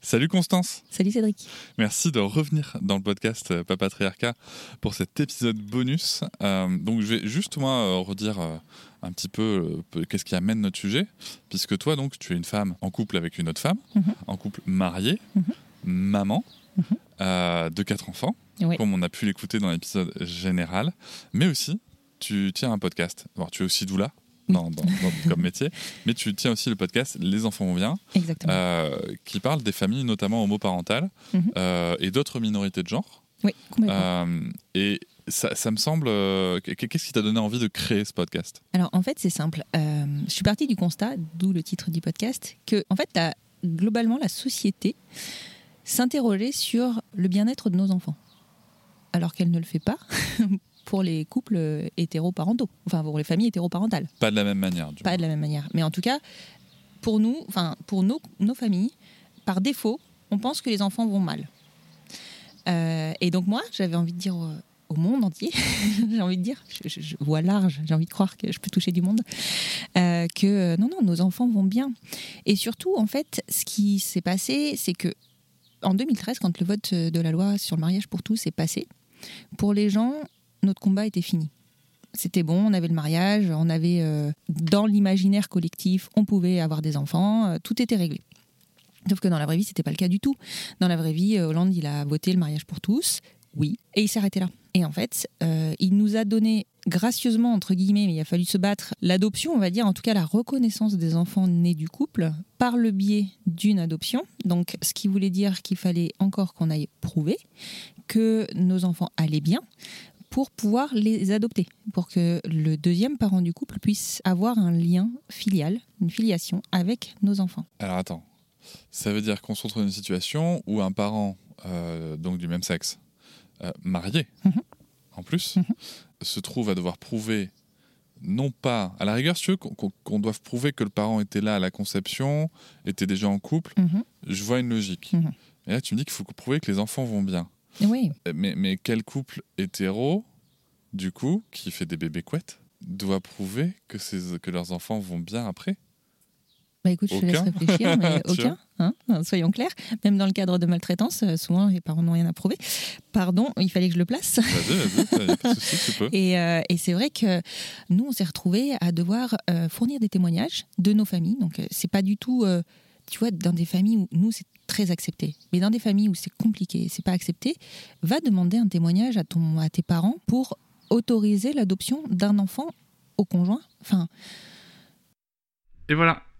Salut Constance. Salut Cédric. Merci de revenir dans le podcast euh, Papatriarcat pour cet épisode bonus. Euh, donc je vais juste moi euh, redire un petit peu qu'est-ce qui amène notre sujet, puisque toi donc tu es une femme en couple avec une autre femme, Mhm. en couple marié, Mhm. maman Mhm. euh, de quatre enfants, Oui. comme on a pu l'écouter dans l'épisode général, mais aussi tu tiens un podcast. Alors tu es aussi doula dans, dans- dans- comme métier, mais tu tiens aussi le podcast Les enfants vont bien. Exactement. Euh, qui parle des familles notamment homoparentales euh, et d'autres minorités de genre. oui, complètement. Euh, et ça, ça me semble. euh, Qu'est-ce qui t'a donné envie de créer ce podcast? Alors en fait, c'est simple. Euh, je suis partie du constat, d'où le titre du podcast, que en fait, la- globalement, la société s'interrogeait sur le bien-être de nos enfants, alors qu'elle ne le fait pas pour les couples hétéroparentaux, enfin pour les familles hétéroparentales. Pas de la même manière. Du Pas de la même manière. Mais en tout cas, pour nous, enfin pour nos, nos familles, par défaut, on pense que les enfants vont mal. Euh, et donc moi, j'avais envie de dire au, au monde entier, j'ai envie de dire, je, je- je vois large, j'ai envie de croire que je peux toucher du monde, euh, que euh, non, non, nos enfants vont bien. Et surtout, en fait, ce qui s'est passé, c'est que en 2013, quand le vote de la loi sur le mariage pour tous est passé, pour les gens, notre combat était fini. C'était bon, on avait le mariage, on avait euh, dans l'imaginaire collectif, on pouvait avoir des enfants, euh, tout était réglé. Sauf que dans la vraie vie, c'était pas le cas du tout. Dans la vraie vie, euh, Hollande, il a voté le mariage pour tous, oui, et il s'est arrêté là. Et en fait, il nous a donné gracieusement, entre guillemets, mais il a fallu se battre, l'adoption, on va dire, en tout cas la reconnaissance des enfants nés du couple par le biais d'une adoption. Donc, ce qui voulait dire qu'il fallait encore qu'on aille prouver que nos enfants allaient bien pour pouvoir les adopter, pour que le deuxième parent du couple puisse avoir un lien filial, une filiation avec nos enfants. Alors attends. Ça veut dire qu'on se retrouve dans une situation où un parent euh, donc du même sexe, euh, marié Mhm. en plus, Mhm. se trouve à devoir prouver, non pas, à la rigueur, si tu veux, qu'on doive prouver que le parent était là à la conception, était déjà en couple, Mhm. je vois une logique. Et là, tu me dis qu'il faut prouver que les enfants vont bien. Oui, Mais, mais quel couple hétéro, du coup, qui fait des bébés couettes, doit prouver que, ses- que leurs enfants vont bien après? Bah écoute, je te laisse réfléchir, mais aucun, hein, soyons clairs. Même dans le cadre de maltraitance, euh, souvent les parents n'ont rien à prouver. Pardon, il fallait que je le place. Vas-y, vas-y, y a pas de souci, tu peux. Et, euh, et c'est vrai que nous, on s'est retrouvés à devoir euh, fournir des témoignages de nos familles. Donc, euh, c'est pas du tout, euh, tu vois, dans des familles où nous, c'est très accepté. Mais dans des familles où c'est compliqué, c'est pas accepté, va demander un témoignage à, ton, à tes parents pour autoriser l'adoption d'un enfant au conjoint. Enfin, Et voilà,